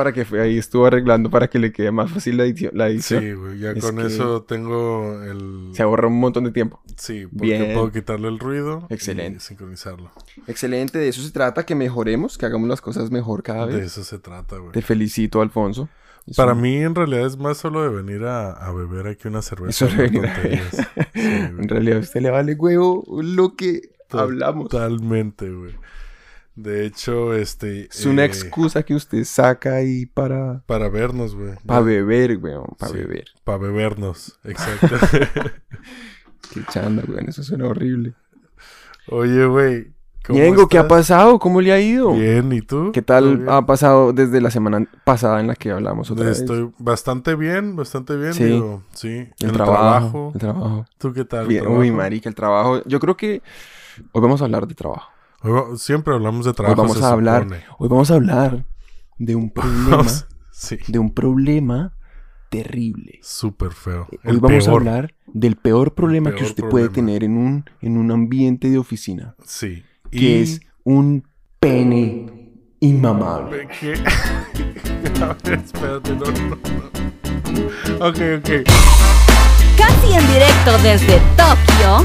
para que ahí, estuvo arreglando para que le quede más fácil la edición. La edición. Sí, güey, ya Es con eso tengo el... Se ahorra un montón de tiempo. Sí, porque Bien. puedo quitarle el ruido Excelente. y sincronizarlo. Excelente, de eso se trata, que mejoremos, que hagamos las cosas mejor cada De vez. eso se trata, güey. Te felicito, Alfonso. Es Para un- mí, en realidad, es más solo de venir a, a beber aquí una cerveza. Eso de venir a. Sí, En realidad a usted le vale huevo lo que hablamos. Totalmente, güey. De hecho, este... Es una eh, excusa que usted saca ahí para, Para vernos, güey. para beber, weón, para Sí. beber. Para bebernos, exacto. Qué chanda, weón, eso suena horrible. Oye, güey. ¿cómo Ñengo, ¿qué ha pasado? ¿Cómo le ha ido? Bien, ¿y tú? ¿Qué ¿Todo tal ha pasado desde la semana pasada en la que hablamos otra vez? Estoy bastante bien, bastante bien. Sí. digo, sí. El trabajo, el trabajo. ¿Tú qué tal? Bien, uy, marica, el trabajo. Yo creo que hoy vamos a hablar de trabajo. Hoy va- siempre hablamos de trabajo. hoy vamos se a hablar, supone. hoy vamos a hablar de un problema, sí. de un problema terrible. Súper feo. Hoy El vamos a hablar del peor problema que usted puede tener en un, en un ambiente de oficina, Sí. que es un pene inmamable. ¿Qué? a ver, espérate, no, no, no. Ok, ok. Casi en directo desde Tokio,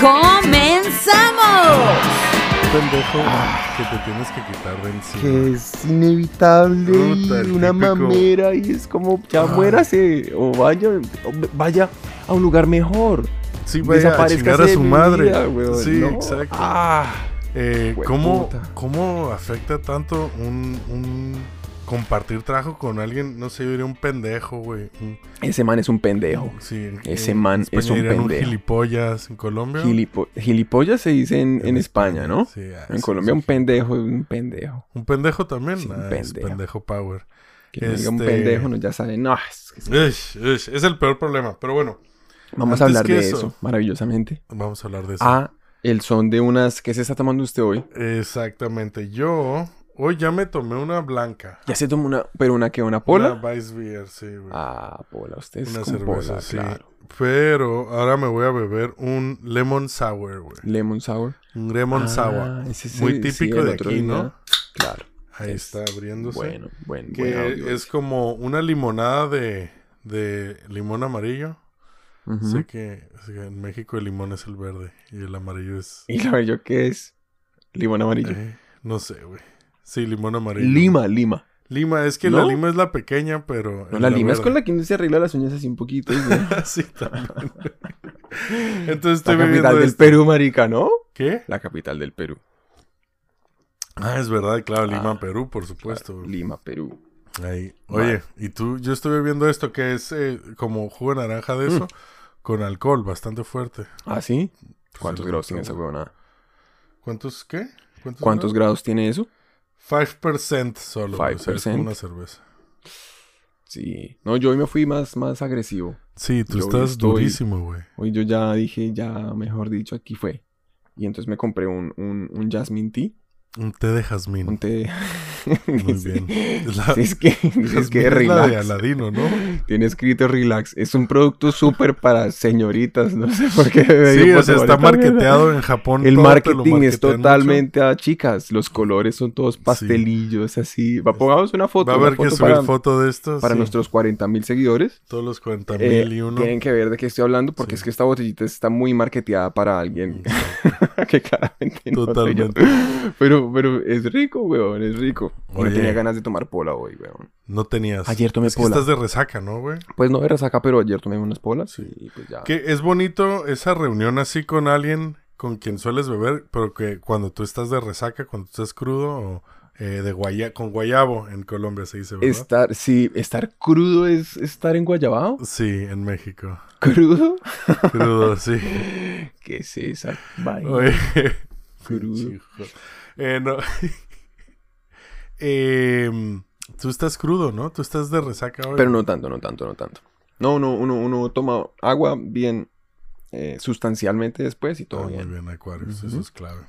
¡Comenzamos! Pendejo que te tienes que quitar de encima. Que es inevitable Puta, y una típico- mamera y es como ya Ah. muérase o vaya, o vaya a un lugar mejor. Sí, vaya a chingar a de su madre. vida, weón, sí, ¿no? exacto. Ah, Eh, ¿cómo. ¿Cómo afecta tanto un, un compartir trabajo con alguien? No sé, yo diría un pendejo, güey. Un- ese man es un pendejo. Sí, Ese man España es un pendejo. gilipollas en Colombia. Gilipo- gilipollas se dice en, en España, ¿no? Sí, ah, En sí, Colombia sí. un pendejo es un pendejo. Un pendejo también. Sí, un Ah, es pendejo. pendejo power. Que diga un Este- pendejo, no, ya saben. No, es que el peor problema. Pero bueno, Vamos a hablar de eso- eso. maravillosamente. vamos a hablar de eso. Ah, el son de unas... ¿Qué se está tomando usted hoy? Exactamente. Yo hoy ya me tomé una blanca. Ya se tomó una... ¿Pero una que ¿Una pola? Una Vice Beer, sí, güey. Ah, pola. Usted es una con cerveza, pola, sí. claro. Pero ahora me voy a beber un lemon sour, güey. Lemon sour. Un lemon Ah, sour. ese sí, Muy típico el de aquí, día. ¿no? Claro. Ahí es está abriéndose. Bueno, buen, buen que audio. es como una limonada de, de limón amarillo. Sé, que, sé que en México el limón es el verde y el amarillo es... ¿Y la yo qué es? Limón amarillo. eh, no sé, güey. Sí, limón amarillo. Lima, Lima. Lima, es que ¿No? la lima es la pequeña, pero... No, la Lima es con la que uno se arregla las uñas así un poquito. sí, también. Entonces estoy la capital del. Perú, marica, ¿no? ¿Qué? La capital del Perú. Ah, es verdad, claro, Lima, Ah, Perú, por supuesto. güey. Lima, Perú. Ahí. Oye, y tú, yo estoy bebiendo esto que es eh, como jugo de naranja de eso, con alcohol bastante fuerte. ¿Ah, sí? ¿Cuántos Sí, grados tiene esa huevonada? ¿Cuántos qué? ¿Cuántos? ¿Cuántos grados tiene eso? 5% solo. güey, o sea, es como 5%. una cerveza. Sí. No, yo hoy me fui más, más agresivo. Sí, tú Yo estás estoy- durísimo, güey. Hoy yo ya dije, ya, mejor dicho, aquí fue. Y entonces me compré un, un, un jasmine tea. Un té de jazmín. Un té... Muy Sí. bien. Es la- Sí, es que, es que es la de relax. Aladino, ¿no? Tiene escrito relax. Es un producto súper para señoritas. No sé por qué. Sí, o sea, está marketeado en Japón. El marketing es totalmente a chicas. Los colores son todos pastelillos, así. Va, pongamos una foto. Va a haber que subir para, foto de esto. para sí. nuestros 40 mil seguidores. Todos los 40 Eh, mil y uno. Tienen que ver de qué estoy hablando porque Sí. es que esta botellita está muy marketeada para alguien que claramente no soy yo. Totalmente. Pero, pero es rico, weón, es rico. No tenía ganas de tomar pola hoy, weón. No tenías. Ayer tomé es que pola. estás de resaca, ¿no, güey? Pues no de resaca, pero ayer tomé unas polas y pues ya. Que es bonito esa reunión así con alguien con quien sueles beber, pero que cuando tú estás de resaca, cuando tú estás crudo o eh, de guaya con guayabo en Colombia se dice, ¿verdad? Estar, sí, estar crudo es estar en Guayabao. Sí, en México. ¿Crudo? Crudo, sí. ¿Qué es esa vaina? Oye, Crudo. Eh, no. eh, tú estás crudo, ¿no? Tú estás de resaca hoy. Pero no tanto, no tanto, no tanto. No, uno, uno, uno toma agua bien eh, sustancialmente después y Ah, todo muy bien. bien, Aquarius, eso Ujú. es clave.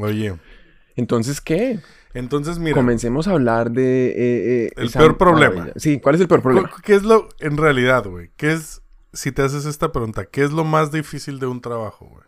Oye, Entonces, ¿qué? entonces mira, Comencemos a hablar de... eh, eh, El esa peor problema. Sí, ¿cuál es el peor problema? ¿cu- ¿qué es lo, en realidad, güey? ¿Qué es, si te haces esta pregunta, qué es lo más difícil de un trabajo, güey?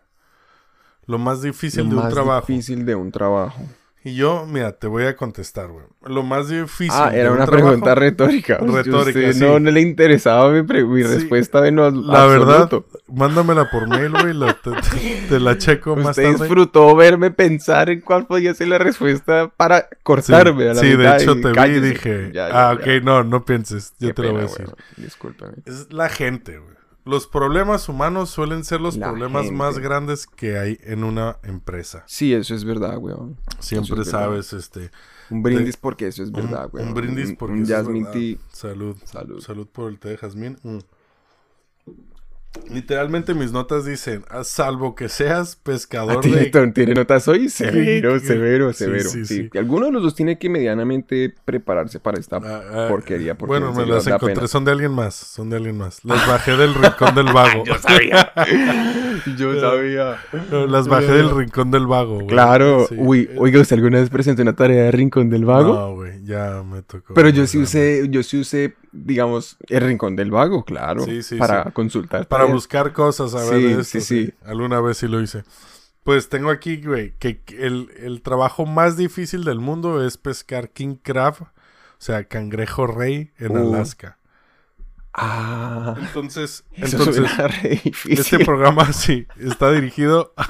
Lo más difícil Lo de un más trabajo. difícil de un trabajo. Y yo, mira, te voy a contestar, güey. Lo más difícil. Ah, de era un una trabajo- pregunta retórica. Retórica, Usted sí. No, no le interesaba mi, Sí. respuesta lo La verdad, absoluto. mándamela por mail, güey. la- Te, te- te la checo más Usted tarde. disfrutó verme pensar en cuál podía ser la respuesta para Sí, cortarme a la sí, de hecho y te vi y dije, Ya, ya, ah, ya. ok, no, no pienses, yo Qué te lo voy a pena, decir. Discúlpeme. Es la gente, güey. Los problemas humanos suelen ser los La problemas gente. más grandes que hay en una empresa. Sí, eso es verdad, weón. Siempre es verdad. sabes, este, Un brindis porque eso es un, verdad, weón. un brindis Un- porque un eso es Jasmine verdad. tea. Salud. Salud. Salud por el té de jazmín. Mm. Literalmente mis notas dicen, a salvo que seas Ah, pescador de... tiene notas hoy severo, severo, sí, severo. sí, Sí, sí. Y alguno de los dos tiene que medianamente prepararse para esta Ah, ah, porquería. Porque bueno, en me las encontré, pena. son de alguien más, son de alguien más. Las bajé del rincón del vago. Yo sabía. Yo sabía. Las bajé del rincón del vago, güey. Claro. Sí. Uy, oiga, ¿usted alguna vez presentó una tarea de Rincón del Vago? No, güey, ya me tocó. Pero yo sí usé, yo sí usé, digamos, el Rincón del Vago, claro. Sí, sí, para sí. consultar. Para tareas. buscar cosas, a ver, Sí, esto, sí, sí. Alguna vez sí lo hice. Pues tengo aquí, güey, que el, el trabajo más difícil del mundo es pescar king crab, o sea, cangrejo rey en Uh. Alaska. Ah, Entonces, entonces este programa sí está dirigido a,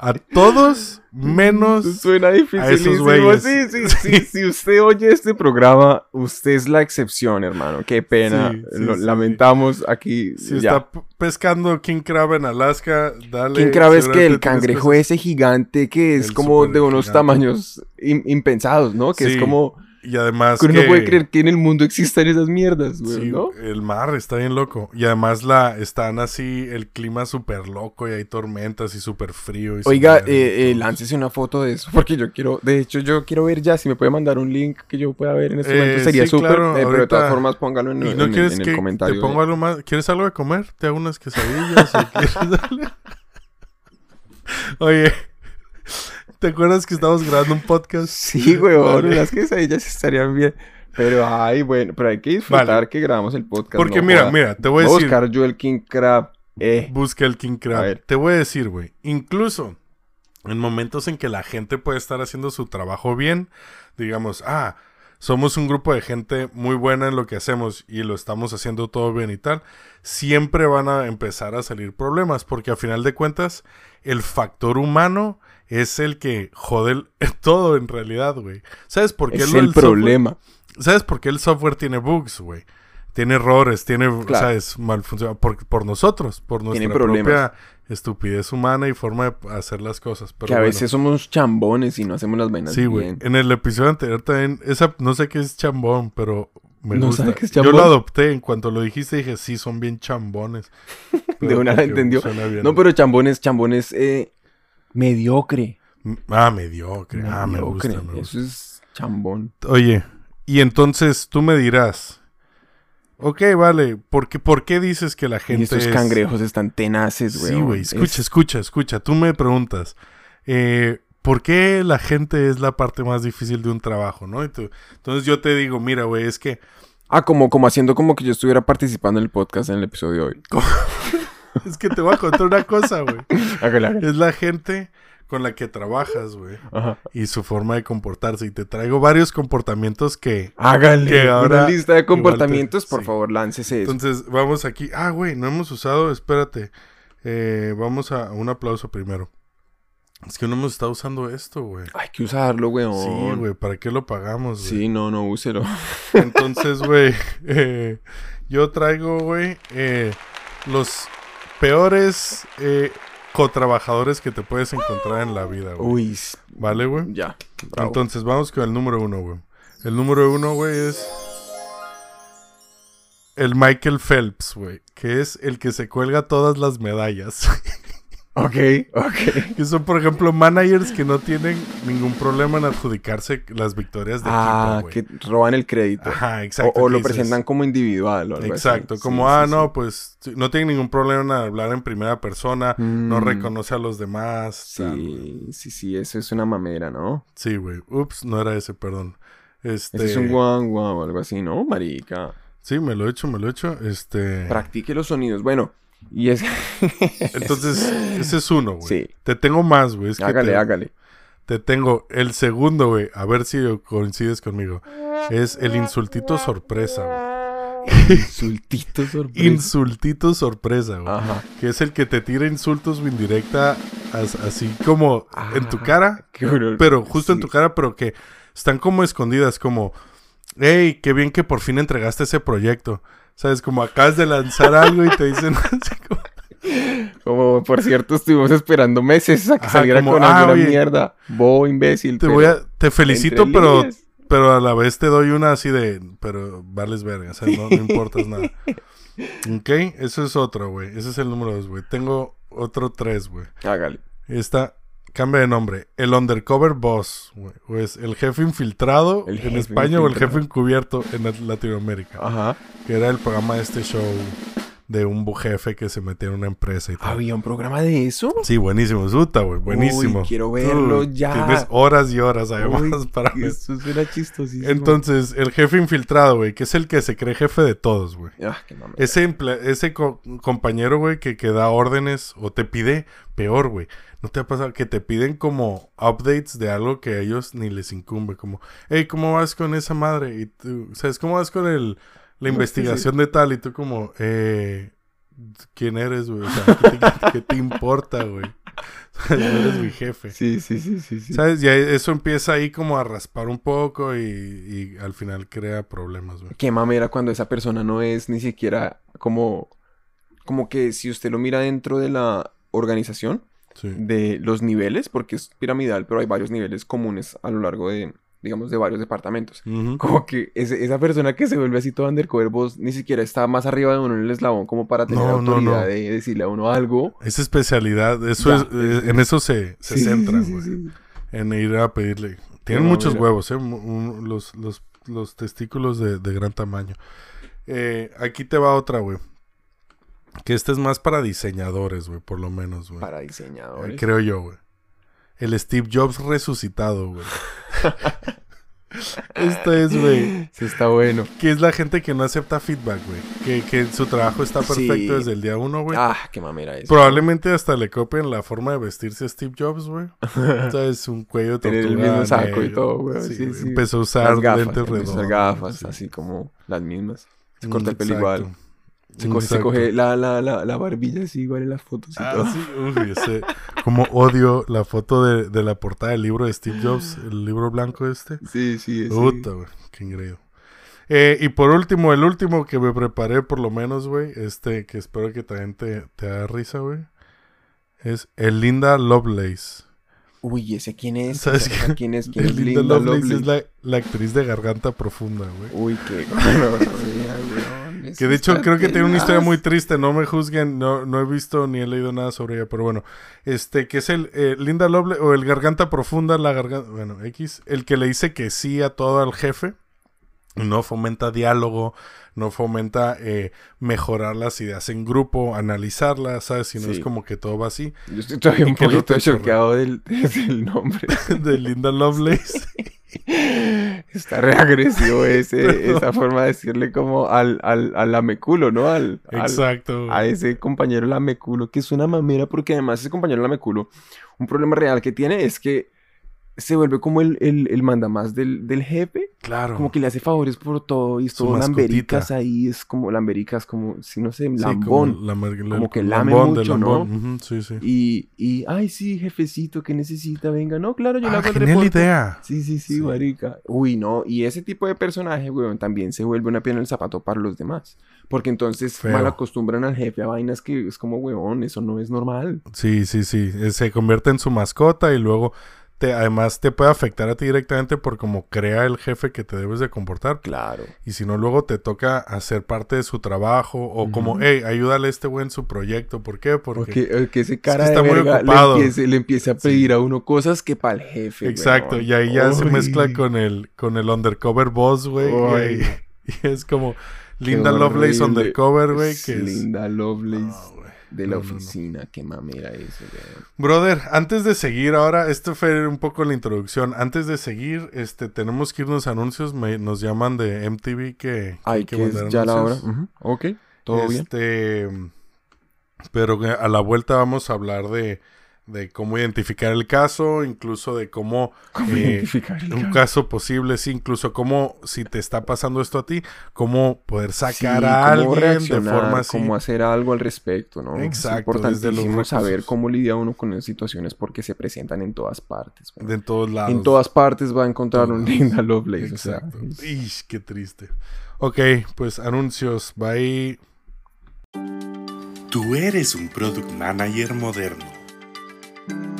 a todos menos Suena dificilísimo. güeyes. Sí, sí, sí. Si usted oye este programa, usted es la excepción, hermano. Qué pena. Sí, sí, Lo sí, lamentamos aquí. si ya. está pescando king crab en Alaska, dale. ¿Quién cree es que el cangrejo ese gigante que es El como de unos gigante. tamaños im- impensados, ¿no? Que es como Y además uno que no puede creer que en el mundo existan esas mierdas, güey, Sí, ¿no? el mar está bien loco. Y además la están así, el clima súper loco y hay tormentas y súper frío. y Oiga, eh, eh, láncese una foto de eso, porque yo quiero, de hecho, yo quiero ver ya, si me puede mandar un link que yo pueda ver en este Eh, momento, sería sí, súper, claro, eh, pero de todas formas póngalo en, ¿Y no en- quieres en que el comentario. te pongo de- algo más? ¿Quieres algo de comer? ¿Te hago unas quesadillas? o quieres darle? Oye, ¿te acuerdas que estamos grabando un podcast? Sí, güey, Vale. las quesadillas estarían bien. Pero, ay, bueno, pero hay que disfrutar Vale. que grabamos el podcast. Porque no mira, joda. mira, te voy a decir. buscar yo el King Crab. Eh, Busca el King Crab. Te voy a decir, güey. Incluso en momentos en que la gente puede estar haciendo su trabajo bien, digamos, ah, somos un grupo de gente muy buena en lo que hacemos y lo estamos haciendo todo bien y tal, siempre van a empezar a salir problemas porque a final de cuentas el factor humano es el que jode todo en realidad, güey. ¿Sabes por qué es el software- problema. ¿Sabes por qué el software tiene bugs, güey? Tiene errores, tiene, Claro. ¿sabes? Mal funciona. Por, por nosotros, por nuestra propia estupidez humana y forma de hacer las cosas. Pero que a bueno. veces somos chambones y no hacemos las vainas Sí, güey. En el episodio anterior también, esa, no sé qué es chambón, pero me ¿No gusta. qué es Yo chambón? lo adopté, en cuanto lo dijiste dije, sí, son bien chambones. De una la entendió. No, pero chambones, chambones, eh, mediocre. Ah, mediocre. Ah, me Mediocre. gusta, me gusta. Eso es chambón. Oye, y entonces tú me dirás, ok, vale, ¿por qué, por qué dices que la gente y estos es- cangrejos están tenaces, güey. Sí, güey, escucha, escucha, escucha. Tú me preguntas, eh, ¿por qué la gente es la parte más difícil de un trabajo, no? Y tú- entonces yo te digo, mira, güey, es que Ah, como, como haciendo como que yo estuviera participando en el podcast en el episodio de hoy. es que te voy a contar una cosa, güey. Es la gente con la que trabajas, güey, y su forma de comportarse. Y te traigo varios comportamientos que ahora una lista de te- comportamientos, por sí. favor, láncese eso. Entonces, vamos aquí. Ah, güey, no hemos usado, espérate. Eh, vamos a un aplauso primero. Es que no hemos estado usando esto, güey. Hay que usarlo, weón. Sí, güey, ¿para qué lo pagamos, güey? Sí, no, no, úselo. Entonces, güey, eh, yo traigo, güey, eh, los peores eh, cotrabajadores que te puedes encontrar en la vida, güey. Uy, ¿Vale, güey? ya. Bravo. Entonces, vamos con el número uno, güey. El número uno, güey, es el Michael Phelps, güey, que es el que se cuelga todas las medallas. Ok, ok. Que son, por ejemplo, managers que no tienen ningún problema en adjudicarse las victorias de Ah, equipo, güey. que roban el crédito. Ajá, exacto. o lo dices- presentan como individual o algo. Exacto, Sí, como, sí, ah, sí. no, pues sí, no tienen ningún problema en hablar en primera persona, no Mm. reconoce a los demás. tal, güey. Sí, sí, sí, eso es una mamera, ¿no? Sí, güey. Ups, no era ese, perdón. Este, Ese es un guau guau o algo así, ¿no, marica? Sí, me lo he hecho, me lo he hecho. Este. Practique los sonidos. Bueno, y es... Entonces, ese es uno, güey. Sí. Te tengo más, güey. es que hágale, te, hágale. te tengo el segundo, güey. A ver si coincides conmigo. Es el insultito sorpresa, güey. Insultito sorpresa. Insultito sorpresa, güey. Ajá. Que es el que te tira insultos o indirecta as- así como en tu Ah, cara. Pero justo en tu cara, pero que están como escondidas, como, hey, qué bien que por fin entregaste ese proyecto. ¿Sabes? Como acabas de lanzar algo y te dicen así como, Como, por cierto, estuvimos esperando meses a que Ajá, saliera como, con ah, alguna oye, mierda. Bo, imbécil. te voy a, te felicito, pero, líneas. pero a la vez te doy una así de, pero vales verga, o sea, no, no importas nada. Ok, eso es otro, güey. Ese es el número dos, güey. Tengo otro tres, güey. Hágale. Esta, cambia de nombre. El Undercover Boss. O es el jefe infiltrado El en jefe España o el jefe encubierto en Lat- Latinoamérica. Ajá. Que era el programa de este show de un jefe que se metía en una empresa y tal. ¿Había un programa de eso? Sí, buenísimo. Zuta, güey. Buenísimo. Uy, quiero verlo ya. Tienes horas y horas además Uy, para ver. Eso suena chistosísimo. Entonces, el jefe infiltrado, güey, que es el que se cree jefe de todos, güey. Ah, qué mamera. Ese, ese co- compañero, güey, que, que da órdenes o te pide, peor, güey. ¿No te ha pasado que te piden como updates de algo que a ellos ni les incumbe? Como, hey, ¿cómo vas con esa madre? Y tú, ¿sabes cómo vas con el, la investigación de tal? Y tú como, eh, ¿quién eres, güey? O sea, ¿qué te, qué te importa, güey? No eres mi jefe. Sí, sí, sí, sí. sí. ¿Sabes? Ya eso empieza ahí como a raspar un poco y, y al final crea problemas, güey. Qué mamera cuando esa persona no es ni siquiera como... Como que si usted lo mira dentro de la organización, Sí. de los niveles, porque es piramidal, pero hay varios niveles comunes a lo largo de, digamos, de varios departamentos. Como que ese- esa persona que se vuelve así todo undercover, vos ni siquiera está más arriba de uno en el eslabón como para tener No, autoridad no. de decirle a uno algo. Esa especialidad, eso Ya. es, eh, en eso se, se Sí, sí. En ir a pedirle. Tienen muchos mira. huevos, ¿eh? Un- los, los, los testículos de, de gran tamaño. Eh, aquí te va otra, güey. Que esta es más para diseñadores, güey, por lo menos, güey. Para Eh, diseñadores. Creo yo, güey. El Steve Jobs resucitado, güey. Esta es, güey. Sí, está bueno. Que es la gente que no acepta feedback, güey. Que, que su trabajo está perfecto Sí. desde el día uno, güey. Ah, qué mamera es. Probablemente hasta le copien la forma de vestirse a Steve Jobs, güey. O sea, es un cuello Tener el tortuga mismo saco y todo, güey. Sí, Sí. Empezó a usar Las gafas. lentes redondos. gafas, sí. así como las mismas. Se corta el pelo igual. Se coge, se coge la, la, la, la barbilla así igual en las fotos y Ah, todo. sí, uy, ese- como odio la foto de, de la portada del libro de Steve Jobs, el libro blanco este. Sí, sí, sí. Puta, güey, qué increíble. Eh, y por último, el último que me preparé por lo menos, güey, este que espero que también te, te haga risa, güey, es el Linda Lovelace. Uy, ¿ese quién es? ¿Sabes? ¿Quién es? ¿Quién es El Linda, Lovelace, Lovelace? es la, la actriz de Garganta Profunda, güey. Uy, qué Que de hecho creo que tiene una historia muy triste, no me juzguen, no, no he visto ni he leído nada sobre ella, pero bueno, este que es el eh, Linda Lovelace o el Garganta Profunda, la garganta, bueno, X, el que le dice que sí a todo al jefe, no fomenta diálogo, no fomenta eh, mejorar las ideas en grupo, analizarlas, ¿sabes? Si no Sí. es como que todo va así. Yo estoy todavía un poquito choqueado del, del nombre. de Linda Lovelace. Está reagresivo ese, Pero- esa forma de decirle como al, al, al lameculo, ¿no? Al, al- Exacto. a ese compañero lameculo, que es una mamera, porque además ese compañero lameculo, un problema real que tiene es que se vuelve como el, el, el mandamás del, del jefe, Claro. como que le hace favores por todo y es todo lambericas ahí, es como lambericas, como, si no sé, Sí, lambón. como, lamer- Como que lame lambón de mucho, ¿no? lambón. Ujú, sí, sí. Y, y, ay, sí, jefecito, ¿qué necesita? Venga, no, claro, yo le Ah, hago el genial idea. Sí, sí, sí, Sí. marica. Uy, no, y ese tipo de personaje, weón, también se vuelve una piedra en el zapato para los demás. Porque entonces Feo. mal acostumbran al jefe a vainas que es como, weón, eso no es normal. Sí, sí, sí. Eh, Se convierte en su mascota y luego te, además te puede afectar a ti directamente por cómo crea el jefe que te debes de comportar. Claro. Y si no, luego te toca hacer parte de su trabajo o como, hey, ayúdale a este güey en su proyecto. ¿Por qué? Porque... Porque eh, ese cara está de muy le ocupado. empiece, le empiece a pedir a uno cosas que para el jefe. Exacto, weón. y ahí ya se mezcla con el, con el undercover boss, güey. Y, Uy. ahí- y es como Linda Lovelace undercover, güey. Es Que. Linda Lovelace güey. de la No, no, no. oficina. Qué mamera eso, weón. Brother, antes de seguir ahora, esto fue un poco la introducción. Antes de seguir, este, tenemos que irnos a anuncios. Me- nos llaman de MTV que, que Ay, hay que es ya la hora. Ujú. Ok, todo bien. este, Pero que a la vuelta vamos a hablar de, de cómo identificar el caso, incluso de cómo ¿Cómo eh, identificar el un caso? caso posible, sí, incluso cómo si te está pasando esto a ti, cómo poder Sí, sacar a cómo alguien de reaccionar, forma así. cómo hacer algo al respecto, ¿no? Exacto, es desde los importantísimo saber recursos. cómo lidia uno con esas situaciones porque se presentan en todas partes. weón. de en todos lados. En todas partes va a encontrar un. Linda Lovelace. O sea, Exacto. es- Ish, qué triste. Ok, pues anuncios. Bye. Tú eres un product manager moderno.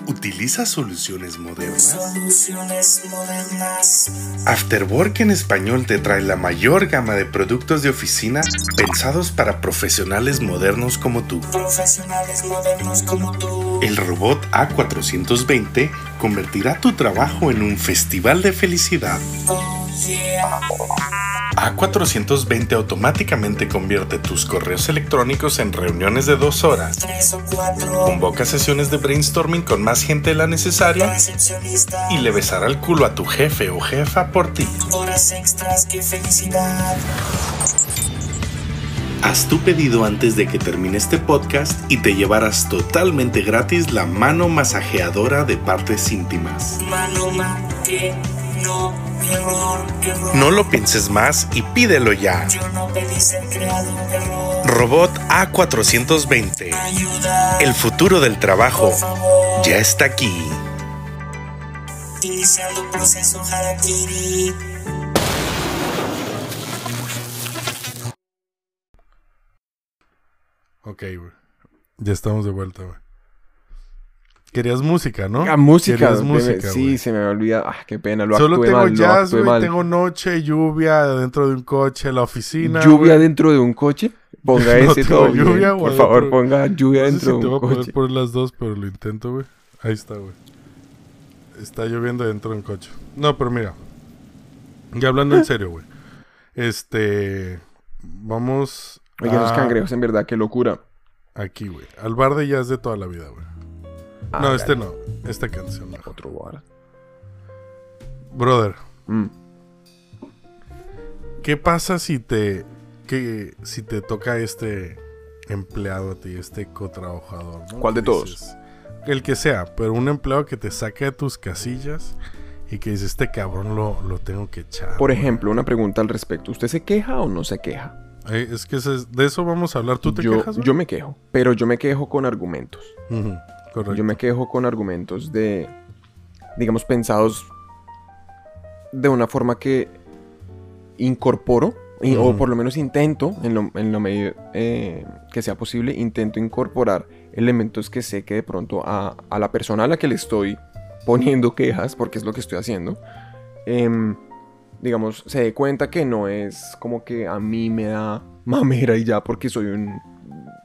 ¿Utilizas soluciones modernas? Soluciones modernas. Afterwork en español te trae la mayor gama de productos de oficina pensados para profesionales modernos como tú. Profesionales modernos como tú. El robot A420 convertirá tu trabajo en un festival de felicidad. Oh yeah. A420 automáticamente convierte tus correos electrónicos en reuniones de dos horas. Convoca sesiones de brainstorming con más gente de la necesaria y le besará el culo a tu jefe o jefa por ti. Horas extras, qué felicidad. Haz tu pedido antes de que termine este podcast y te llevarás totalmente gratis la mano masajeadora de partes íntimas. No, lo pienses más y pídelo ya. Robot A420. Ayuda. El futuro del trabajo ya está aquí. Iniciando proceso Harakiri. Ok, güey. Ya estamos de vuelta, güey. Querías música, ¿no? Ah, música. Música, sí, se me olvida. Ah, qué pena. Lo Solo tengo mal. jazz, güey. Tengo noche, lluvia dentro de un coche, la oficina. lluvia dentro de un coche. Ponga No ese todo bien. lluvia, Por güey, favor, dentro- ponga lluvia No sé dentro si te de voy un a poder coche. poner las dos, pero lo intento, güey. Ahí está, güey. Está lloviendo dentro de un coche. No, pero mira. Ya hablando en serio, güey. Este. Vamos. Oye, esos a- cangrejos, en verdad, qué locura. Aquí, güey. Al bar de jazz de toda la vida, güey. Ah, no, este no. Esta canción mejor. Otro bar. Brother, Mm. ¿qué pasa si te. Que, si te toca este empleado a ti, este cotrabajador? ¿no? ¿Cuál de todos? el que sea, pero un empleado que te saque de tus casillas y que dice, este cabrón lo, lo tengo que echar. Por güey". ejemplo, una pregunta al respecto. ¿Usted se queja o no se queja? Eh, es que ese es- de eso vamos a hablar. ¿Tú te yo, quejas? güey? yo me quejo, pero yo me quejo con argumentos. Ujú, correcto. Yo me quejo con argumentos de, digamos, pensados de una forma que incorporo, y- o Ujú. por lo menos intento, en lo, en lo medio eh, que sea posible, intento incorporar elementos que sé que de pronto a, a la persona a la que le estoy poniendo quejas, porque es lo que estoy haciendo, em, digamos, se dé cuenta que no es como que a mí me da mamera y ya porque soy un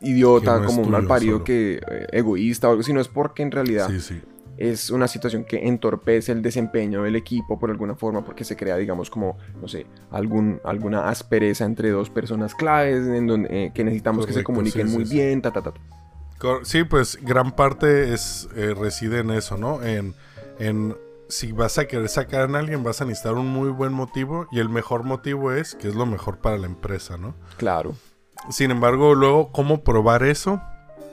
idiota, no como un malparido que eh, egoísta o algo, sino es porque en realidad Sí, sí. es una situación que entorpece el desempeño del equipo por alguna forma porque se crea, digamos, como, no sé, algún, alguna aspereza entre dos personas claves en donde, eh, que necesitamos que se comuniquen sí, muy bien, ta, ta, ta. Sí, pues gran parte es eh, reside en eso, ¿no? En, en si vas a querer sacar a alguien, vas a necesitar un muy buen motivo y el mejor motivo es que es lo mejor para la empresa, ¿no? Claro. Sin embargo, luego, ¿cómo probar eso?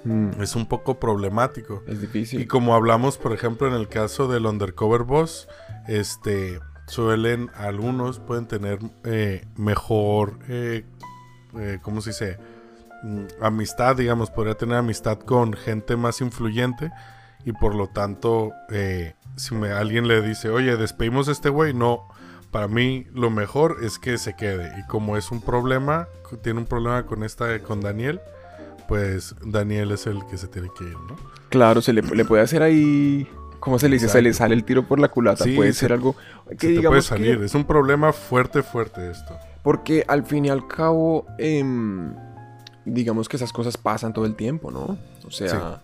Mm, Es un poco problemático. es difícil. Y como hablamos, por ejemplo, en el caso del Undercover Boss, este, suelen, algunos pueden tener eh, mejor, eh, eh, ¿cómo se dice? Mm, Amistad, digamos, podría tener amistad con gente más influyente y por lo tanto, eh, si me, alguien le dice, oye, despedimos a este güey, no, para mí lo mejor es que se quede. Y como es un problema, tiene un problema con esta, con Daniel, pues Daniel es el que se tiene que ir, ¿no? Claro, se le, le puede hacer ahí ¿cómo se le dice? Se le sale el tiro por la culata. Sí, puede se- ser algo que te puede digamos salir. que... Es un problema fuerte, fuerte esto. Porque al fin y al cabo, em, digamos que esas cosas pasan todo el tiempo, ¿no? O sea,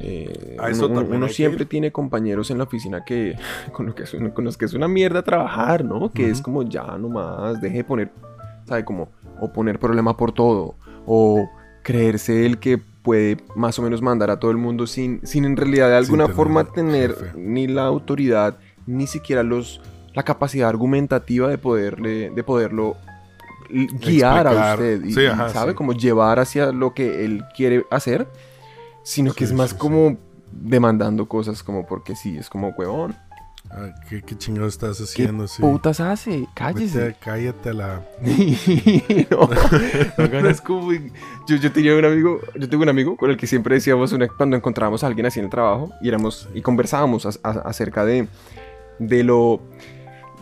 eh, A eso uno, uno- también uno hay que siempre tiene compañeros en la oficina que con, lo que es, una- con los que es una mierda trabajar, ¿no? Que es como ya nomás, deje de poner, ¿sabe? Como, o poner problema por todo, o creerse el que puede más o menos mandar a todo el mundo sin, sin en realidad de alguna tener forma tener jefe. ni la autoridad, ni siquiera los la capacidad argumentativa de poderle, de poderlo guiar a usted y, Sí, y, ajá, sabe sí. como llevar hacia lo que él quiere hacer, sino que Sí, es más sí, sí. como demandando cosas como porque sí, es como huevón. Ay, ¿qué, qué chingados estás ¿Qué haciendo? Sí. putas hace? Vete, Cállese. cállate a la... no, no ganas como... Yo, yo tenía un amigo, yo tengo un amigo con el que siempre decíamos una- cuando encontrábamos a alguien así en el trabajo y éramos y conversábamos a- acerca de, de lo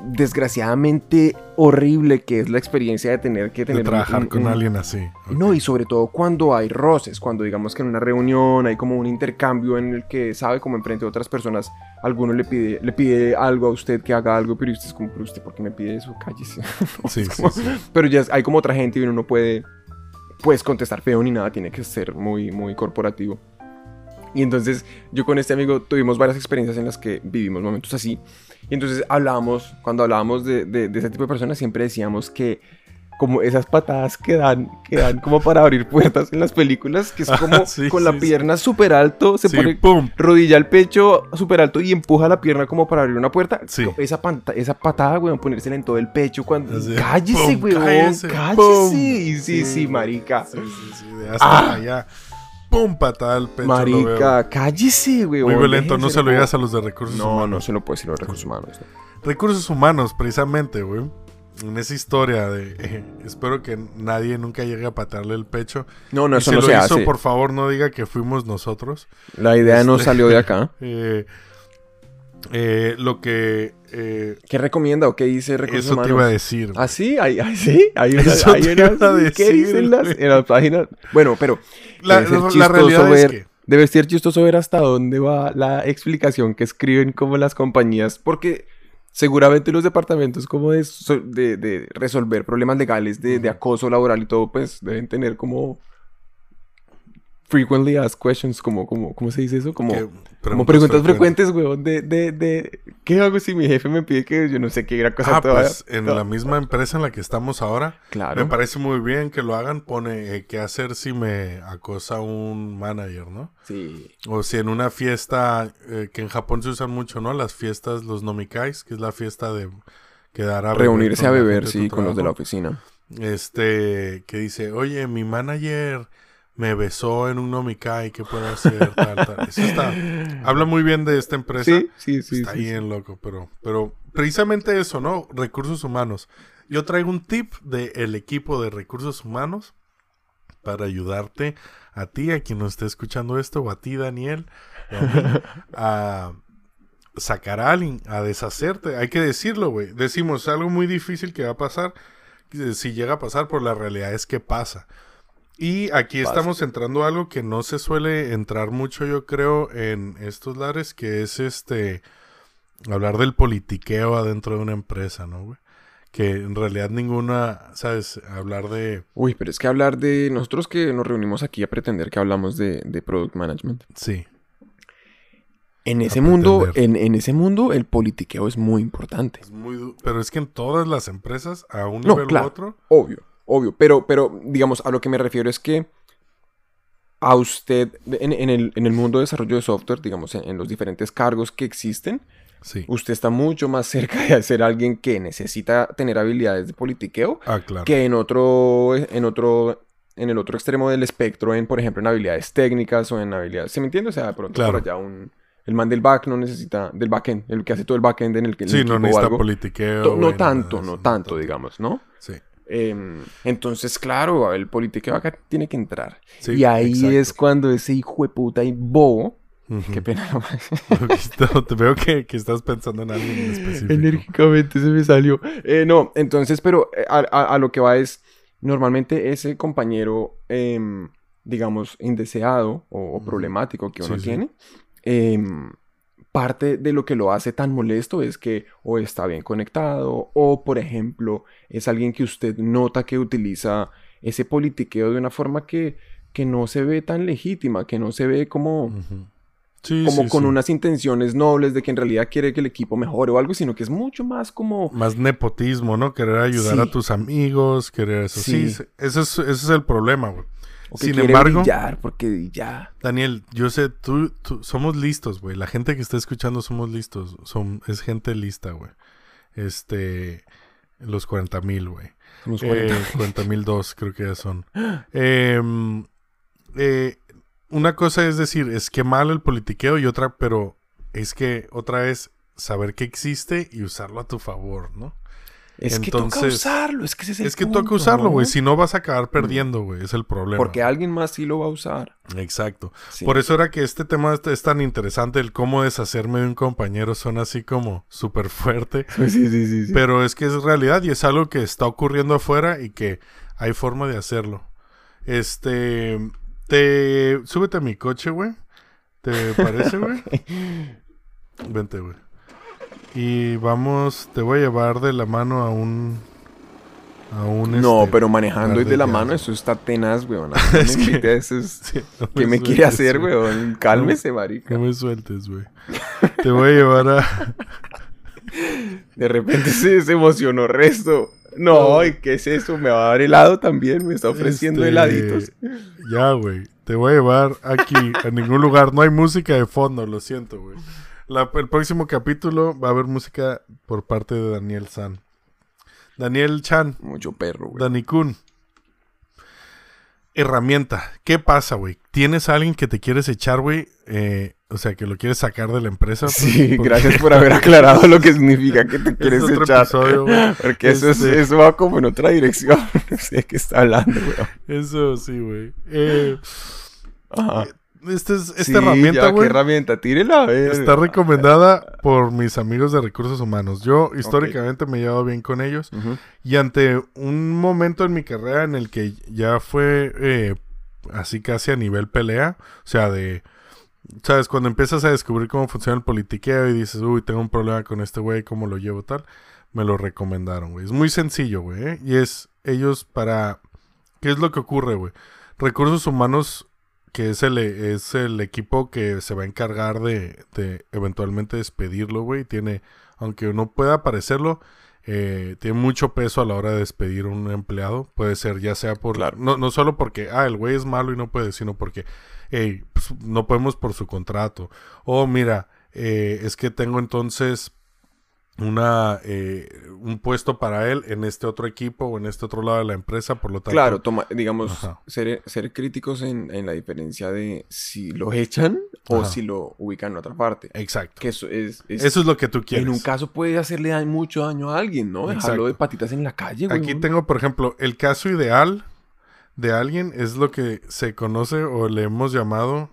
desgraciadamente horrible que es la experiencia de tener que tener trabajar un- con un- alguien así. No, y sobre todo cuando hay roces, cuando digamos que en una reunión hay como un intercambio en el que sabe como enfrente de otras personas, alguno le pide, le pide algo a usted que haga algo, pero usted es como, pero usted, ¿por qué me pide eso? Cállese. Sí. Pero ya hay como otra gente y uno no puede, pues, contestar feo ni nada, tiene que ser muy, muy corporativo. Y entonces yo con este amigo tuvimos varias experiencias en las que vivimos momentos así. Y entonces hablábamos, cuando hablábamos de, de- de ese tipo de personas, siempre decíamos que como esas patadas que dan, que dan como para abrir puertas en las películas, que es como Ah, sí, con la sí, sí. pierna súper alto, se Sí, pone pum. rodilla al pecho súper alto y empuja la pierna como para abrir una puerta. Sí. Esa, panta- esa patada, weón, ponérsela en todo el pecho cuando... Cállese, pum, weón, cállese, cállese. pum. Y sí, sí, marica. Sí, sí, sí. De hasta Ah. allá. Pum, patada al pecho. Marica, cállese, weón. Muy violento. No se lo digas a los de recursos No, humanos. no se lo puede decir a los recursos humanos. ¿no? Recursos humanos, precisamente, güey. En esa historia de... eh, espero que nadie nunca llegue a patearle el pecho. No, no, Y eso si no lo se hizo, hace. por favor, no diga que fuimos nosotros. La idea no Este- salió de acá. Eh, eh, lo que... eh, ¿Qué recomienda o qué dice recursos eso humanos? te iba a decir. ¿Ah, sí? ¿Hay, hay- sí? Hay una, Eso hay te unas- iba a ¿Qué decir, dicen las, en las páginas? Bueno, pero La, ser la- la realidad ver, es que... debe ser chistoso ver hasta dónde va la explicación que escriben como las compañías, porque seguramente los departamentos como de, de- de resolver problemas legales, de, de acoso laboral y todo, pues deben tener como frequently asked questions, como, como, ¿cómo se dice eso? Como, como preguntas frecuentes, weón, de, de, de, ¿qué hago si mi jefe me pide que yo no sé qué era cosa Ah, toda- pues en toda- la misma empresa en la que estamos ahora, Claro. me parece muy bien que lo hagan. Pone eh, qué hacer si me acosa un manager, ¿no? Sí. O si en una fiesta, eh, que en Japón se usan mucho, ¿no? Las fiestas, los nomikais, que es la fiesta de quedar a Reunirse a beber, sí, con los de la oficina. Este, que dice, oye, mi manager me besó en un nomikai, ¿qué puedo hacer? Tal, tal. Eso está, habla muy bien de esta empresa. Sí, sí, sí. Está sí, sí. bien loco, pero, pero precisamente eso, ¿no? Recursos humanos. Yo traigo un tip del equipo de recursos humanos para ayudarte a ti, a quien nos esté escuchando esto, o a ti, Daniel, a, mí, a sacar a alguien, a deshacerte. Hay que decirlo, güey. Decimos algo muy difícil que va a pasar. Si llega a pasar, por la realidad es que pasa. Y aquí estamos entrando a algo que no se suele entrar mucho, yo creo, en estos lares, que es este hablar del politiqueo adentro de una empresa, ¿no, güey? Que en realidad ninguna, ¿sabes? Hablar de... Uy, pero es que hablar de nosotros que nos reunimos aquí a pretender que hablamos de, de product management. Sí, En ese mundo, en, en ese mundo, el politiqueo es muy importante. es muy... du- Pero es que en todas las empresas, a un No, nivel claro. u otro... Obvio, obvio. Pero, pero, digamos, a lo que me refiero es que a usted, en, en el, en el mundo de desarrollo de software, digamos, en, en los diferentes cargos que existen, Sí. usted está mucho más cerca de ser alguien que necesita tener habilidades de politiqueo Ah, claro. que en otro, en otro, en el otro extremo del espectro, en por ejemplo en habilidades técnicas o en habilidades, ¿se me entiende? O sea, de pronto Claro. por allá un, el man del back no necesita, del backend, el que hace todo el backend en el que el Sí, no necesita algo, politiqueo. to- no tanto, no tanto, digamos, ¿no? Sí. Em, entonces, claro, el politiqueo acá tiene que entrar. Sí, y ahí exacto. es cuando ese hijo de puta y bobo, qué pena, Poquito, Te veo que, que estás pensando en alguien en específico. enérgicamente se me salió. Eh, no, entonces, pero eh, a, a- a lo que va es, normalmente ese compañero, em, digamos, indeseado o, o problemático que uno Sí, tiene, em, parte de lo que lo hace tan molesto es que o está bien conectado o, por ejemplo, es alguien que usted nota que utiliza ese politiqueo de una forma que, que no se ve tan legítima, que no se ve como, Sí, como sí, con sí. unas intenciones nobles de que en realidad quiere que el equipo mejore o algo, sino que es mucho más como... Más nepotismo, ¿no? Querer ayudar a tus amigos, querer eso. Sí, Sí. ese, es, ese es el problema, güey. O que Sin quiere embargo, brillar, porque ya... Daniel, yo sé, tú, tú- somos listos, güey. La gente que está escuchando somos listos. Son, es gente lista, güey. Este, los 40 mil, güey. Eh, 40. 40 mil dos, creo que ya son. Em, eh, una cosa es decir, es que mal el politiqueo y otra, pero es que otra es saber que existe y usarlo a tu favor, ¿no? Es que toca usarlo, es que ese es el es que punto, toca usarlo, ¿no? güey. Si no vas a acabar perdiendo, güey. Es el problema. Porque alguien más sí lo va a usar. Exacto. Sí. Por eso era que este tema es- es tan interesante, el cómo deshacerme de un compañero suena así como súper fuerte, Sí, sí, sí, sí. pero es que es realidad y es algo que está ocurriendo afuera y que hay forma de hacerlo. Este, te, súbete a mi coche, güey. ¿Te parece, güey? Vente, güey. Y vamos, te voy a llevar de la mano a un... A un No, este, pero manejando y de la mano, eso está tenaz, weón. Es me que- Sí, no ¿Qué me quiere hacer, güey. weón? Cálmese, marica. No me sueltes, güey. Te voy a llevar a... De repente se, se emocionó resto. No, ¿y qué es eso? ¿Me va a dar helado también? ¿Me está ofreciendo Este, heladitos? Ya, güey. Te voy a llevar aquí a ningún lugar. No hay música de fondo, lo siento, güey. La- el próximo capítulo va a haber música por parte de Daniel San. Daniel Chan, Mucho perro, güey. Dani Kun. Herramienta. ¿Qué pasa, güey? ¿Tienes a alguien que te quieres echar, güey? Eh, o sea, que lo quieres sacar de la empresa. Sí, Porque- gracias por haber aclarado lo que significa que te quieres echar. episodio, güey. Porque eso, es- Este- eso va como en otra dirección. No sé de qué está hablando, weón. Eso sí, güey. Eh, Ajá. Este es- esta Sí, herramienta, ya, ¿Qué güey. herramienta? Tírela, ver. Está recomendada por mis amigos de recursos humanos. Yo históricamente me he llevado bien con ellos. Y ante un momento en mi carrera en el que ya fue eh, así casi a nivel pelea, o sea, de, ¿sabes? Cuando empiezas a descubrir cómo funciona el politiqueo y dices, uy, tengo un problema con este güey, ¿cómo lo llevo tal? Me lo recomendaron, güey. Es muy sencillo, güey. ¿eh? Y es ellos para... ¿Qué es lo que ocurre, güey? Recursos humanos, que es el, es el equipo que se va a encargar de, de eventualmente despedirlo, güey. Tiene, aunque no pueda parecerlo, eh, tiene mucho peso a la hora de despedir a un empleado. Puede ser ya sea por... Claro. No, no solo porque, ah, el güey es malo y no puede, sino porque, hey, pues, no podemos por su contrato. O mira, eh, es que tengo entonces una eh, un puesto para él en este otro equipo o en este otro lado de la empresa, por lo tanto... Claro, toma, digamos, Ajá. ser, ser críticos en, en la diferencia de si lo echan o si lo ubican en otra parte. Exacto. Que eso es, es- Eso es lo que tú quieres. en un caso puede hacerle daño- mucho daño a alguien, ¿no? Exacto. Dejarlo de patitas en la calle, güey. Aquí tengo, por ejemplo, el caso ideal de alguien es lo que se conoce o le hemos llamado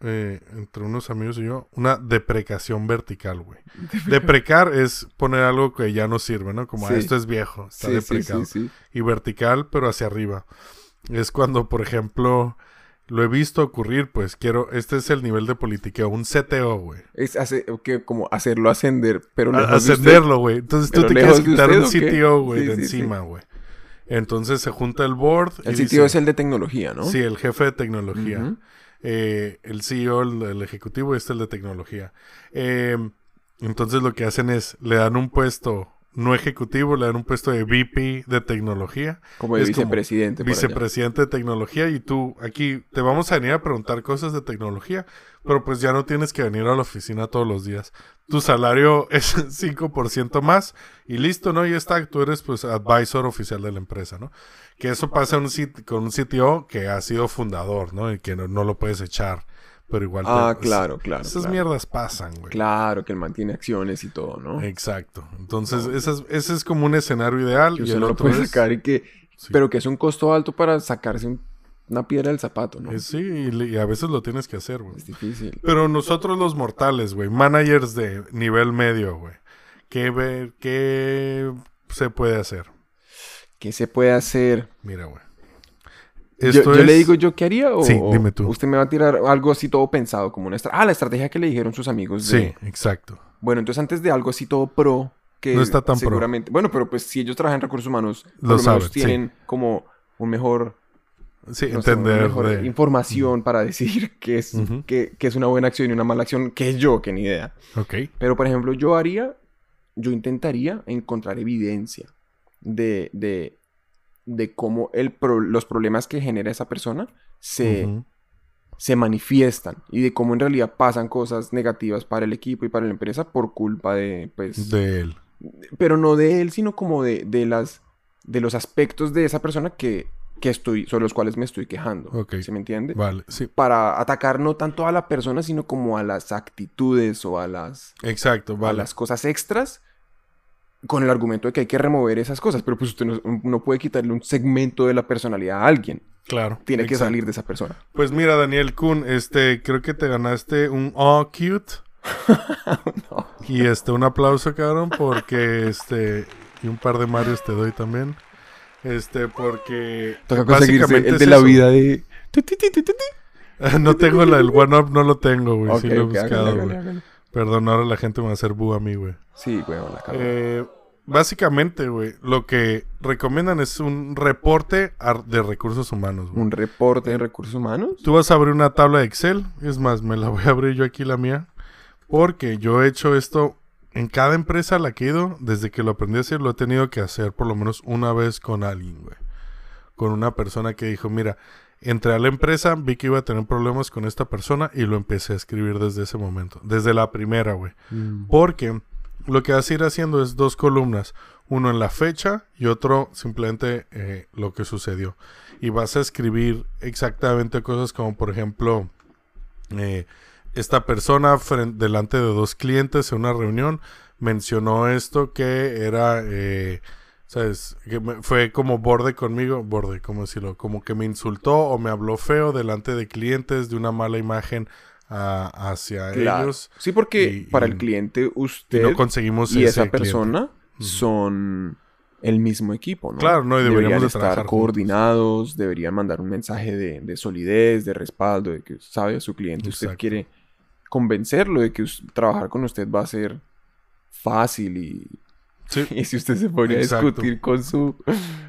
eh, entre unos amigos y yo una deprecación vertical, güey. Deprecar es poner algo que ya no sirve, ¿no? Como "Ah, Sí. esto es viejo, está Sí, deprecado. sí, sí. Y vertical, pero hacia arriba. Es cuando, por ejemplo, lo he visto ocurrir, pues quiero, este es el nivel de politiqueo, un CTO, güey. Es hacer, que como hacerlo ascender, pero usted. ascenderlo, güey. Entonces tú te quieres quitar un. CTO, güey, de encima, güey. Entonces se junta el board. El y dice- es el de tecnología, ¿no? Sí, el jefe de tecnología. Ujú. Eh, el CEO, el, ejecutivo, este el de tecnología. Eh, entonces lo que hacen es, le dan un puesto no ejecutivo, le dan un puesto de VP de tecnología. Como de como vicepresidente. allá. Vicepresidente de tecnología y tú aquí te vamos a venir a preguntar cosas de tecnología, pero pues ya no tienes que venir a la oficina todos los días. Tu salario es 5% más y listo, ¿no? Y está, tú eres pues advisor oficial de la empresa, ¿no? Que eso pasa un con un CTO que ha sido fundador, ¿no? Y que no, no lo puedes echar, pero igual te- Ah, es- claro, claro. Esas claro. mierdas pasan, güey. Claro, que él mantiene acciones y todo, ¿no? Exacto. Entonces, ese es, ese es como un escenario ideal. que y usted el no lo puede es- sacar y que... Sí. Pero que es un costo alto para sacarse un- una piedra del zapato, ¿no? Eh, Sí, y, y a veces lo tienes que hacer, güey. Es difícil. Pero nosotros los mortales, güey, managers de nivel medio, güey, ¿qué, ve- ¿qué se puede hacer? ¿Qué se puede hacer? Mira, güey. Yo, Esto yo le es- digo yo qué haría o, Sí, dime tú. usted me va a tirar algo así todo pensado, como una estrategia. Ah, la estrategia que le dijeron sus amigos. de- Sí, exacto. Bueno, entonces antes de algo así todo pro, que No está tan pro. seguramente... Bueno, pero pues si ellos trabajan en recursos humanos, por Lo lo, menos sí. tienen como un mejor... Sí, no sé, entender mejor de... información para decir qué es, qué, qué es una buena acción y una mala acción, que es yo, que ni idea. Ok. Pero, por ejemplo, yo haría, yo intentaría encontrar evidencia de, de, de cómo el pro- los problemas que genera esa persona se, se manifiestan y de cómo en realidad pasan cosas negativas para el equipo y para la empresa por culpa de, pues, De él. pero no de él, sino como de, de las, de los aspectos de esa persona que, que estoy, sobre los cuales me estoy quejando. ¿Se me entiende? Vale, sí. Para atacar no tanto a la persona, sino como a las actitudes o a las Exacto, a vale. las cosas extras con el argumento de que hay que remover esas cosas, pero pues usted no, no puede quitarle un segmento de la personalidad a alguien. Claro. Tiene que salir de esa persona. Pues mira, Daniel Kuhn, este, creo que te ganaste un oh cute. Y este, un aplauso, cabrón, porque este, y un par de Marios te doy también. Este, porque Toca conseguirse básicamente el es de la eso. vida de... no tengo la, el one up, no lo tengo, güey. Sí lo he buscado, güey. Perdón, ahora la gente me va a hacer bu a mí, güey. Sí, weón, la. Eh, básicamente, güey, lo que recomiendan es un reporte de recursos humanos, güey. ¿Un reporte de recursos humanos? Tú vas a abrir una tabla de Excel. Es más, me la voy a abrir yo aquí la mía. Porque yo he hecho esto en cada empresa a la que he ido. Desde que lo aprendí a hacer, lo he tenido que hacer por lo menos una vez con alguien, güey. Con una persona que dijo, mira, entré a la empresa, vi que iba a tener problemas con esta persona y lo empecé a escribir desde ese momento. Desde la primera, güey. Porque lo que vas a ir haciendo es dos columnas. Uno en la fecha y otro simplemente eh, lo que sucedió. Y vas a escribir exactamente cosas como, por ejemplo, eh, esta persona fren- delante de dos clientes en una reunión mencionó esto que era, eh, ¿sabes? Que me- fue como borde conmigo, borde, ¿cómo decirlo? Como que me insultó o me habló feo delante de clientes de una mala imagen ah, hacia Claro. ellos. Sí, porque Y- para y- el cliente Y usted no conseguimos y esa cliente. persona son el mismo equipo, ¿no? Claro, no, y deberíamos de estar juntos. coordinados, deberían mandar un mensaje de, de solidez, de respaldo, de que sabe a su cliente, usted quiere convencerlo de que trabajar con usted va a ser fácil y, Sí, y si usted se pone a discutir con su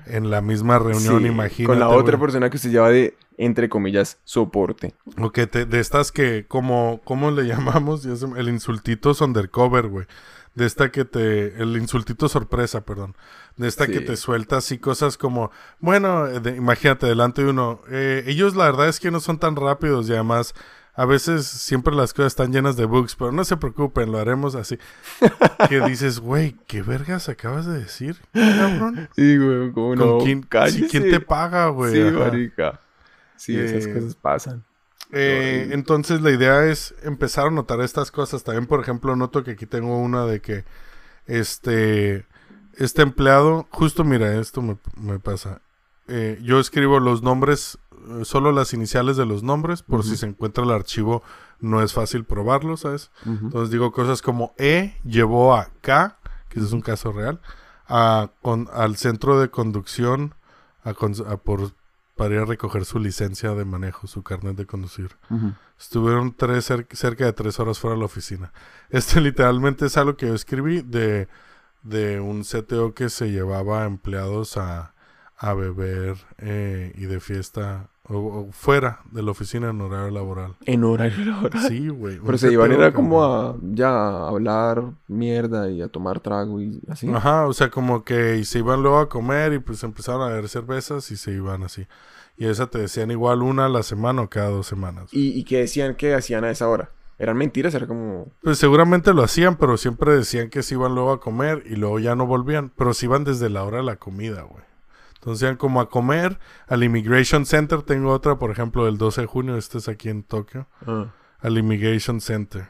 en la misma reunión, Sí, imagínate. con la otra güey. persona que usted lleva de entre comillas soporte. O que te, de estas que, como, ¿cómo le llamamos? Se el insultito undercover, güey. De esta que te, el insultito sorpresa, perdón. De esta que te suelta así cosas como, bueno, eh, de- imagínate delante de uno, eh, ellos la verdad es que no son tan rápidos y además a veces siempre las cosas están llenas de bugs, pero no se preocupen, lo haremos así. que dices, güey, ¿qué vergas acabas de decir, cabrón? Sí, güey, como ¿Con quién, sí, ¿quién te paga, güey? Sí, Ajá. marica. Sí, esas Eh, cosas pasan. Eh, entonces la idea es empezar a notar estas cosas. También, por ejemplo, noto que aquí tengo una de que este, este empleado, justo mira, esto me, me pasa. Eh, yo escribo los nombres, solo las iniciales de los nombres, por si se encuentra el archivo, no es fácil probarlo, ¿sabes? Entonces digo cosas como E llevó a K, que ese es un caso real, a, con, al centro de conducción a por, para ir a recoger su licencia de manejo, su carnet de conducir. Estuvieron tres, cer- cerca de tres horas fuera de la oficina. Este literalmente es algo que yo escribí de, de un CTO que se llevaba a empleados a, a beber eh, y de fiesta o, o fuera de la oficina en horario laboral. En horario laboral. Sí, güey. Pero se iban era como a ya a hablar mierda y a tomar trago y así. Ajá, o sea, como que y se iban luego a comer y pues empezaron a beber cervezas y se iban así. Y esa te decían igual una a la semana o cada dos semanas. ¿Y, y qué decían que hacían a esa hora? ¿Eran mentiras? Era como... Pues seguramente lo hacían, pero siempre decían que se iban luego a comer y luego ya no volvían. Pero se iban desde la hora de la comida, güey. Entonces iban como a comer al Immigration Center. Tengo otra, por ejemplo, del 12 de junio. Este es aquí en Tokio. ah. Al Immigration Center.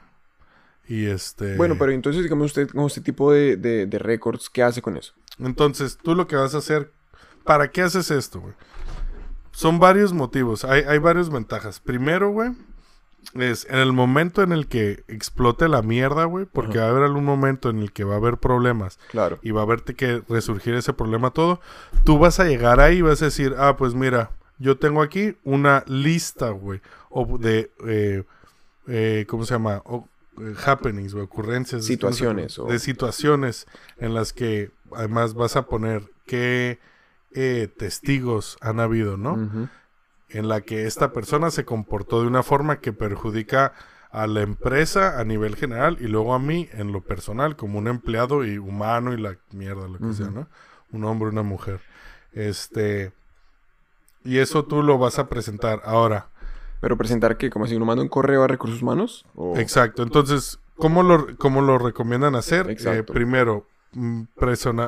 Y este... Bueno, pero entonces, digamos, usted con este tipo de, de, de récords, ¿qué hace con eso? Entonces, tú lo que vas a hacer... ¿Para qué haces esto, güey? Son varios motivos. Hay, hay varias ventajas. Primero, güey, es en el momento en el que explote la mierda, güey, porque Ajá. va a haber algún momento en el que va a haber problemas Claro. y va a verte que resurgir ese problema todo, tú vas a llegar ahí y vas a decir, ah, pues mira, yo tengo aquí una lista, güey, de, eh, eh, ¿cómo se llama? O, eh, happenings o ocurrencias. Situaciones, no o- sé, De situaciones en las que además vas a poner qué testigos han habido, ¿no? Ujú. En la que esta persona se comportó de una forma que perjudica a la empresa a nivel general y luego a mí en lo personal como un empleado y humano y la mierda lo que sea. ¿no? Un hombre, una mujer. Este y eso tú lo vas a presentar ahora. Pero presentar que, como si uno manda un correo a recursos humanos. O... Exacto. Entonces, ¿cómo lo, cómo lo recomiendan hacer? Eh, primero, mm,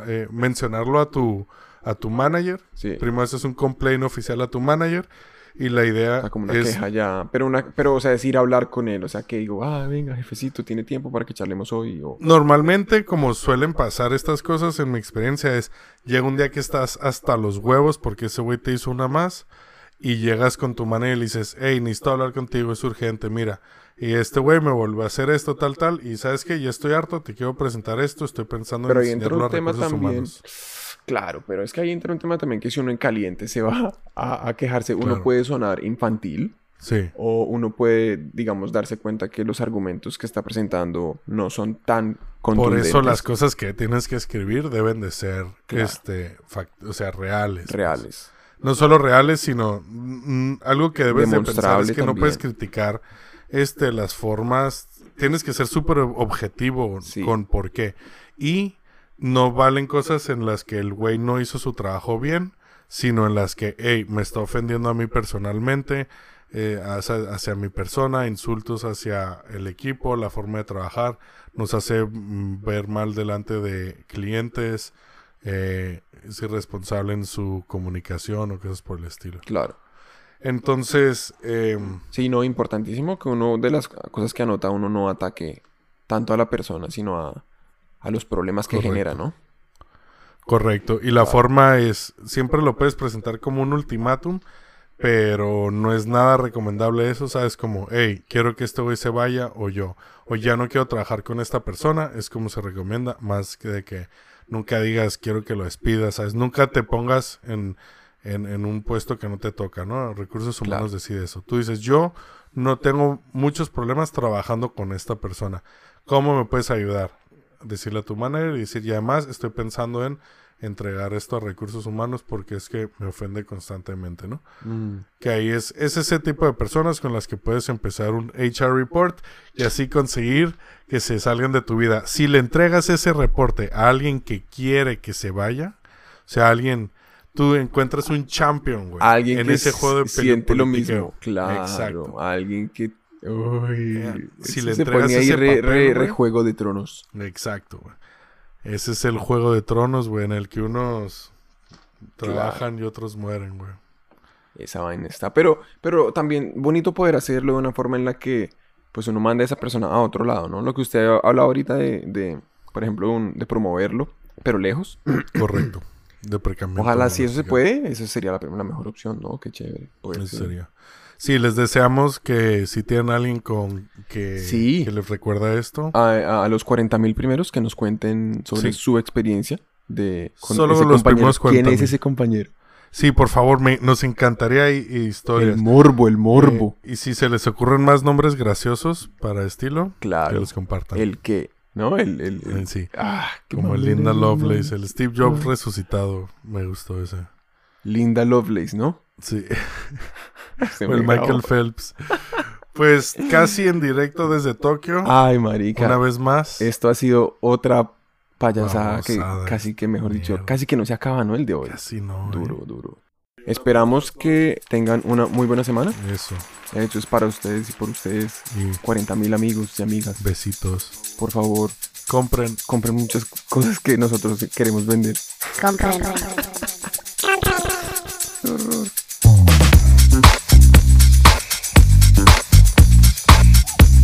eh, mencionarlo a tu, a tu manager. Sí. Primero haces un complaint oficial a tu manager. Y la idea O sea, como una es queja ya. Pero, una, pero, o sea, decir hablar con él. O sea, que digo, ah, venga, jefecito, tiene tiempo para que charlemos hoy. O... Normalmente, como suelen pasar estas cosas, en mi experiencia es, llega un día que estás hasta los huevos porque ese güey te hizo una más y llegas con tu manager y le dices, hey, necesito hablar contigo, es urgente, mira. Y este güey me volvió a hacer esto, tal, tal, y sabes que ya estoy harto, te quiero presentar esto, estoy pensando Pero en enseñarlo un a tema recursos también. humanos. Claro, pero es que ahí entra un tema también que si uno en caliente se va a, a quejarse, uno Claro. puede sonar infantil. Sí, O uno puede, digamos, darse cuenta que los argumentos que está presentando no son tan por contundentes. eso las cosas que tienes que escribir deben de ser, Claro. este, o sea, reales. pues. reales. No solo reales, sino mm, algo que debes de pensar es que no puedes criticar este, las formas. Tienes que ser súper objetivo Sí. con por qué. Y no valen cosas en las que el güey no hizo su trabajo bien, sino en las que, hey, me está ofendiendo a mí personalmente, eh, hacia, hacia mi persona, insultos hacia el equipo, la forma de trabajar, nos hace mm, ver mal delante de clientes, eh, es irresponsable en su comunicación o cosas por el estilo. Claro. Entonces, eh, Sí, no, importantísimo que uno de las cosas que anota uno no ataque tanto a la persona, sino a, a los problemas que Correcto. genera, ¿no? correcto. Y la forma es, siempre lo puedes presentar como un ultimátum, pero no es nada recomendable eso, ¿sabes? Como, hey, quiero que este güey se vaya o yo, o ya no quiero trabajar con esta persona, es como se recomienda, más que de que nunca digas quiero que lo despidas, ¿sabes? Nunca te pongas en, en, en un puesto que no te toca, ¿no? Recursos humanos Claro. decide eso. Tú dices, yo no tengo muchos problemas trabajando con esta persona. ¿Cómo me puedes ayudar? Decirle a tu manager y decir, y además estoy pensando en entregar esto a recursos humanos porque es que me ofende constantemente, ¿no? Que ahí es, es ese tipo de personas con las que puedes empezar un HR report y así conseguir que se salgan de tu vida. Si le entregas ese reporte a alguien que quiere que se vaya, o sea, alguien, tú encuentras un champion, güey, Alguien en que ese juego de siente lo mismo. Claro. Exacto. Alguien que... Uy, si le se entregas pone ahí ese re, papel, re- güey. re Juego de Tronos. Exacto, güey. Ese es el juego de tronos, güey, en el que unos trabajan y otros mueren, güey. Esa vaina está. Pero, pero también bonito poder hacerlo de una forma en la que pues uno manda a esa persona a otro lado, ¿no? Lo que usted habla ahorita de, de, por ejemplo, un- de promoverlo, pero lejos. Correcto. De. Ojalá si eso se puede, esa sería la, la mejor opción, ¿no? Qué chévere. Eso ser- sería. Sí, les deseamos que si tienen alguien con que, Sí. que les recuerda esto, A, a los 40 mil primeros que nos cuenten sobre Sí. su experiencia de con Solo ese los compañero. primeros ¿Quién 40,000. es ese compañero? sí, por favor, me, nos encantaría hi- historias. El morbo, el morbo. Eh, y si se les ocurren más nombres graciosos para estilo, claro. que los compartan. El que, ¿no? El, el, el- sí. Ah, qué Como el Linda. Lovelace, el Steve Jobs resucitado. Me gustó ese. Linda Lovelace, ¿no? Sí. O el Michael grabó. Phelps. Pues casi en directo desde Tokio. Ay, marica. una vez más. Esto ha sido otra payasada que casi que, mejor dicho, mierda. casi que no se acaba, ¿no? El de hoy. Casi no. eh. Duro, duro. Esperamos que tengan una muy buena semana. Eso. Esto es para ustedes y por ustedes. Y 40 mil amigos y amigas. besitos. Por favor, Compren. compren muchas cosas que nosotros queremos vender. Comprendo.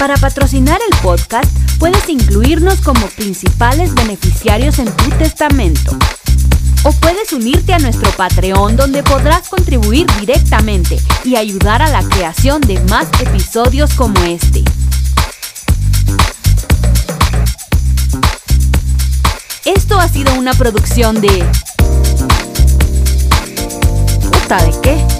Para patrocinar el podcast, puedes incluirnos como principales beneficiarios en tu testamento. O puedes unirte a nuestro Patreon donde podrás contribuir directamente y ayudar a la creación de más episodios como este. Esto ha sido una producción de... ¿Puta de qué?